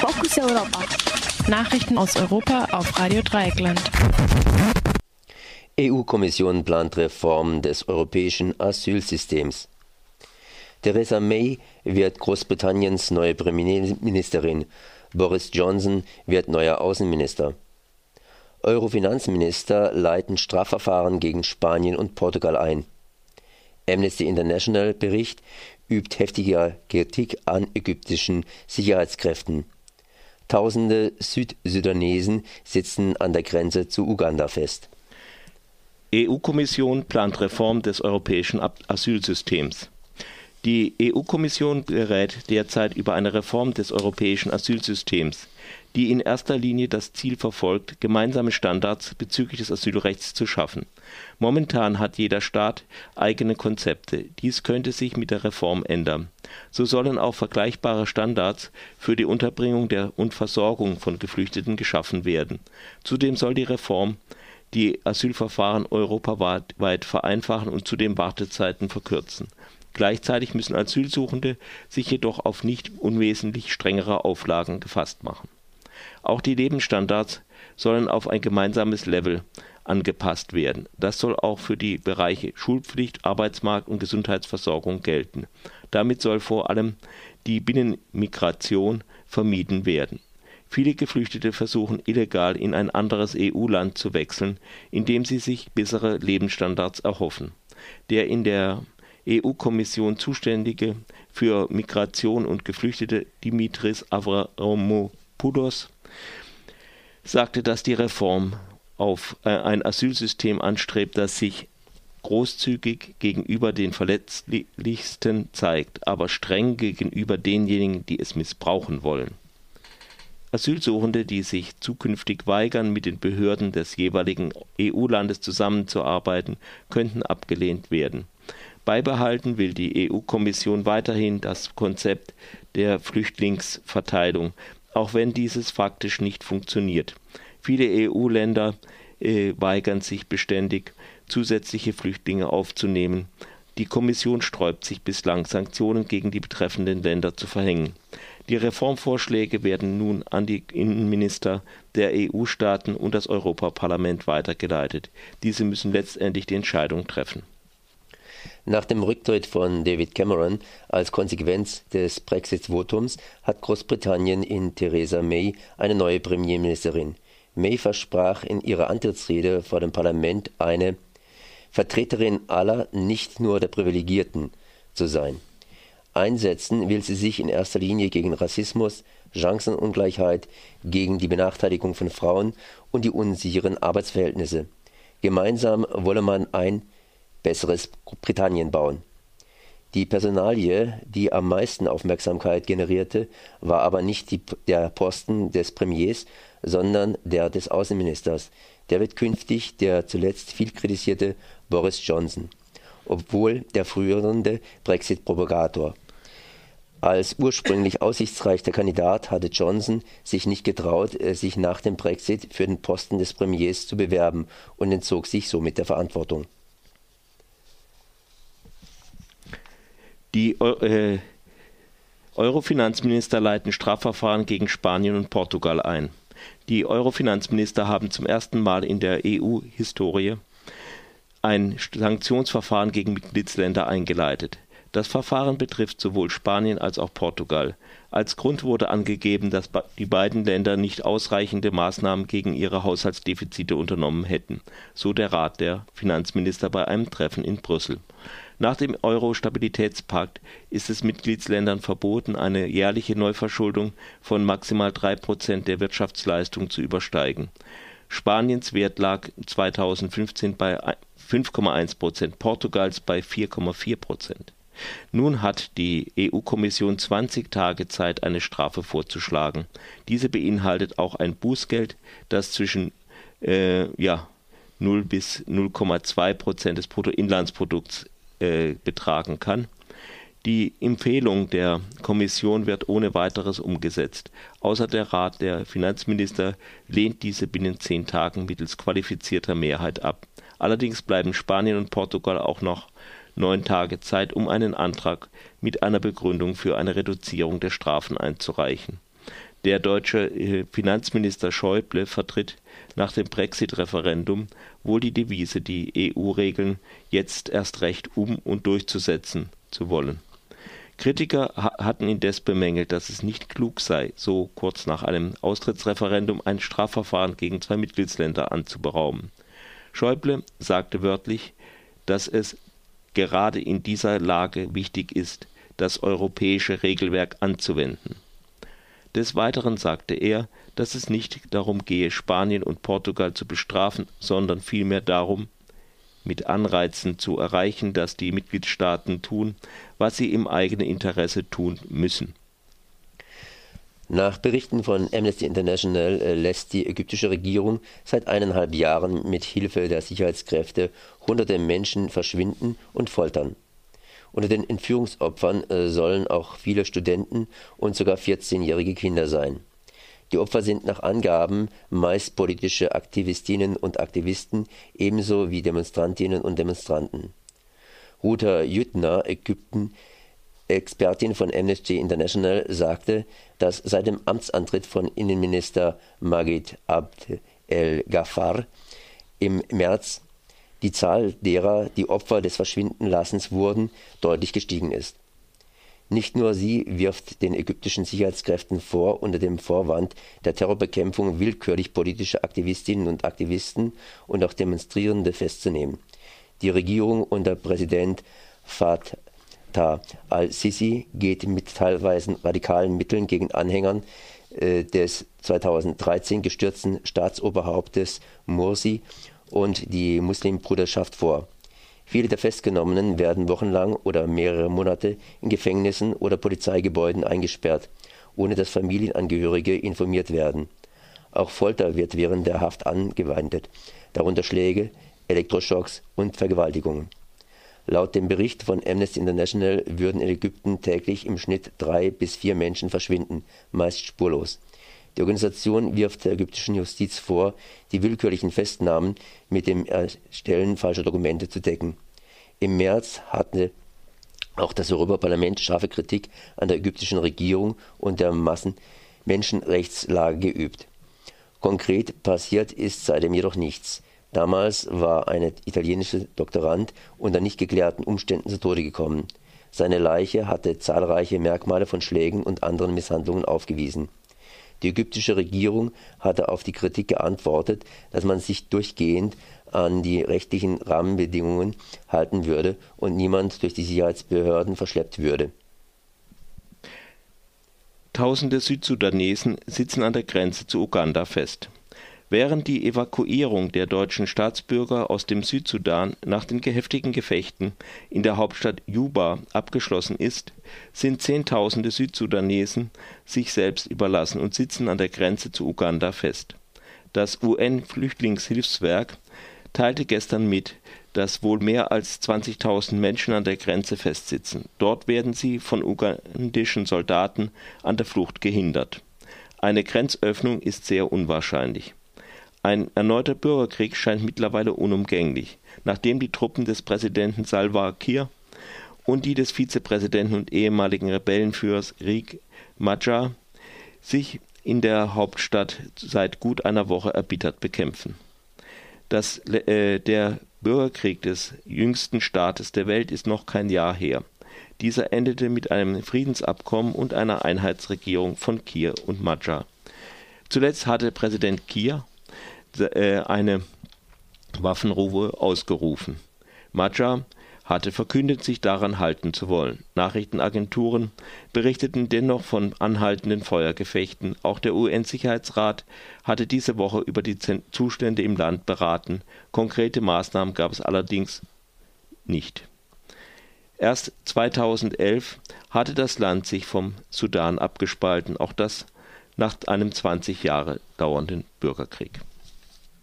Fokus Europa. Nachrichten aus Europa auf Radio Dreieckland. EU-Kommission plant Reform des europäischen Asylsystems. Theresa May wird Großbritanniens neue Premierministerin. Boris Johnson wird neuer Außenminister. Euro-Finanzminister leiten Strafverfahren gegen Spanien und Portugal ein. Amnesty International Bericht übt heftige Kritik an ägyptischen Sicherheitskräften. Tausende Südsudanesen sitzen an der Grenze zu Uganda fest. EU-Kommission plant Reform des europäischen Asylsystems. Die EU-Kommission berät derzeit über eine Reform des europäischen Asylsystems die in erster Linie das Ziel verfolgt, gemeinsame Standards bezüglich des Asylrechts zu schaffen. Momentan hat jeder Staat eigene Konzepte. Dies könnte sich mit der Reform ändern. So sollen auch vergleichbare Standards für die Unterbringung der und Versorgung von Geflüchteten geschaffen werden. Zudem soll die Reform die Asylverfahren europaweit vereinfachen und zudem Wartezeiten verkürzen. Gleichzeitig müssen Asylsuchende sich jedoch auf nicht unwesentlich strengere Auflagen gefasst machen auch die Lebensstandards sollen auf ein gemeinsames Level angepasst werden. Das soll auch für die Bereiche Schulpflicht, Arbeitsmarkt und Gesundheitsversorgung gelten. Damit soll vor allem die Binnenmigration vermieden werden. Viele Geflüchtete versuchen illegal in ein anderes EU-Land zu wechseln, indem sie sich bessere Lebensstandards erhoffen. Der in der EU-Kommission zuständige für Migration und Geflüchtete Dimitris Avramopoulos sagte, dass die Reform auf äh, ein Asylsystem anstrebt, das sich großzügig gegenüber den Verletzlichsten zeigt, aber streng gegenüber denjenigen, die es missbrauchen wollen. Asylsuchende, die sich zukünftig weigern, mit den Behörden des jeweiligen EU-Landes zusammenzuarbeiten, könnten abgelehnt werden. Beibehalten will die EU-Kommission weiterhin das Konzept der Flüchtlingsverteilung, auch wenn dieses faktisch nicht funktioniert. Viele EU-Länder äh, weigern sich beständig, zusätzliche Flüchtlinge aufzunehmen. Die Kommission sträubt sich bislang, Sanktionen gegen die betreffenden Länder zu verhängen. Die Reformvorschläge werden nun an die Innenminister der EU-Staaten und das Europaparlament weitergeleitet. Diese müssen letztendlich die Entscheidung treffen. Nach dem Rücktritt von David Cameron als Konsequenz des Brexit-Votums hat Großbritannien in Theresa May eine neue Premierministerin. May versprach in ihrer Antrittsrede vor dem Parlament eine Vertreterin aller, nicht nur der Privilegierten zu sein. Einsetzen will sie sich in erster Linie gegen Rassismus, Chancenungleichheit, gegen die Benachteiligung von Frauen und die unsicheren Arbeitsverhältnisse. Gemeinsam wolle man ein besseres Britannien bauen. Die Personalie, die am meisten Aufmerksamkeit generierte, war aber nicht die, der Posten des Premiers, sondern der des Außenministers. Der wird künftig der zuletzt viel kritisierte Boris Johnson, obwohl der frühere Brexit-Propagator. Als ursprünglich aussichtsreicher Kandidat hatte Johnson sich nicht getraut, äh, sich nach dem Brexit für den Posten des Premiers zu bewerben und entzog sich somit der Verantwortung. Die äh, Euro-Finanzminister leiten Strafverfahren gegen Spanien und Portugal ein. Die Euro-Finanzminister haben zum ersten Mal in der EU-Historie ein Sanktionsverfahren gegen Mitgliedsländer eingeleitet. Das Verfahren betrifft sowohl Spanien als auch Portugal. Als Grund wurde angegeben, dass die beiden Länder nicht ausreichende Maßnahmen gegen ihre Haushaltsdefizite unternommen hätten, so der Rat der Finanzminister bei einem Treffen in Brüssel. Nach dem Euro-Stabilitätspakt ist es Mitgliedsländern verboten, eine jährliche Neuverschuldung von maximal drei Prozent der Wirtschaftsleistung zu übersteigen. Spaniens Wert lag 2015 bei 5,1 Prozent, Portugals bei 4,4 Prozent. Nun hat die EU-Kommission 20 Tage Zeit, eine Strafe vorzuschlagen. Diese beinhaltet auch ein Bußgeld, das zwischen äh, ja, 0 bis 0,2 Prozent des Bruttoinlandsprodukts äh, betragen kann. Die Empfehlung der Kommission wird ohne weiteres umgesetzt. Außer der Rat der Finanzminister lehnt diese binnen zehn Tagen mittels qualifizierter Mehrheit ab. Allerdings bleiben Spanien und Portugal auch noch neun Tage Zeit, um einen Antrag mit einer Begründung für eine Reduzierung der Strafen einzureichen. Der deutsche äh, Finanzminister Schäuble vertritt nach dem Brexit-Referendum wohl die Devise, die EU-Regeln jetzt erst recht um und durchzusetzen zu wollen. Kritiker hatten indes bemängelt, dass es nicht klug sei, so kurz nach einem Austrittsreferendum ein Strafverfahren gegen zwei Mitgliedsländer anzuberaumen. Schäuble sagte wörtlich, dass es gerade in dieser Lage wichtig ist, das europäische Regelwerk anzuwenden. Des Weiteren sagte er, dass es nicht darum gehe, Spanien und Portugal zu bestrafen, sondern vielmehr darum, mit Anreizen zu erreichen, dass die Mitgliedstaaten tun, was sie im eigenen Interesse tun müssen. Nach Berichten von Amnesty International äh, lässt die ägyptische Regierung seit eineinhalb Jahren mit Hilfe der Sicherheitskräfte hunderte Menschen verschwinden und foltern. Unter den Entführungsopfern äh, sollen auch viele Studenten und sogar 14-jährige Kinder sein. Die Opfer sind nach Angaben meist politische Aktivistinnen und Aktivisten, ebenso wie Demonstrantinnen und Demonstranten. Ruta Jüttner, Ägypten, Expertin von Amnesty International, sagte, dass seit dem Amtsantritt von Innenminister Magid Abd el-Ghaffar im März die Zahl derer, die Opfer des Verschwindenlassens wurden, deutlich gestiegen ist. Nicht nur sie wirft den ägyptischen Sicherheitskräften vor, unter dem Vorwand der Terrorbekämpfung willkürlich politische Aktivistinnen und Aktivisten und auch Demonstrierende festzunehmen. Die Regierung unter Präsident Fatah al-Sisi geht mit teilweise radikalen Mitteln gegen Anhängern äh, des 2013 gestürzten Staatsoberhauptes Morsi und die Muslimbruderschaft vor. Viele der Festgenommenen werden wochenlang oder mehrere Monate in Gefängnissen oder Polizeigebäuden eingesperrt, ohne dass Familienangehörige informiert werden. Auch Folter wird während der Haft angewendet, darunter Schläge, Elektroschocks und Vergewaltigungen. Laut dem Bericht von Amnesty International würden in Ägypten täglich im Schnitt drei bis vier Menschen verschwinden, meist spurlos. Die Organisation wirft der ägyptischen Justiz vor, die willkürlichen Festnahmen mit dem Erstellen falscher Dokumente zu decken. Im März hatte auch das Europaparlament scharfe Kritik an der ägyptischen Regierung und der Massenmenschenrechtslage geübt. Konkret passiert ist seitdem jedoch nichts. Damals war ein italienischer Doktorand unter nicht geklärten Umständen zu Tode gekommen. Seine Leiche hatte zahlreiche Merkmale von Schlägen und anderen Misshandlungen aufgewiesen die ägyptische Regierung hatte auf die Kritik geantwortet, dass man sich durchgehend an die rechtlichen Rahmenbedingungen halten würde und niemand durch die Sicherheitsbehörden verschleppt würde. Tausende Südsudanesen sitzen an der Grenze zu Uganda fest. Während die Evakuierung der deutschen Staatsbürger aus dem Südsudan nach den heftigen Gefechten in der Hauptstadt Juba abgeschlossen ist, sind Zehntausende Südsudanesen sich selbst überlassen und sitzen an der Grenze zu Uganda fest. Das UN-Flüchtlingshilfswerk teilte gestern mit, dass wohl mehr als 20.000 Menschen an der Grenze festsitzen. Dort werden sie von ugandischen Soldaten an der Flucht gehindert. Eine Grenzöffnung ist sehr unwahrscheinlich. Ein erneuter Bürgerkrieg scheint mittlerweile unumgänglich, nachdem die Truppen des Präsidenten Salva Kiir und die des Vizepräsidenten und ehemaligen Rebellenführers Riek Machar sich in der Hauptstadt seit gut einer Woche erbittert bekämpfen. Das, äh, der Bürgerkrieg des jüngsten Staates der Welt ist noch kein Jahr her. Dieser endete mit einem Friedensabkommen und einer Einheitsregierung von Kier und Machar. Zuletzt hatte Präsident Kier äh, eine Waffenruhe ausgerufen. Maja hatte verkündet, sich daran halten zu wollen. Nachrichtenagenturen berichteten dennoch von anhaltenden Feuergefechten. Auch der UN-Sicherheitsrat hatte diese Woche über die Zustände im Land beraten. Konkrete Maßnahmen gab es allerdings nicht. Erst 2011 hatte das Land sich vom Sudan abgespalten, auch das nach einem 20 Jahre dauernden Bürgerkrieg.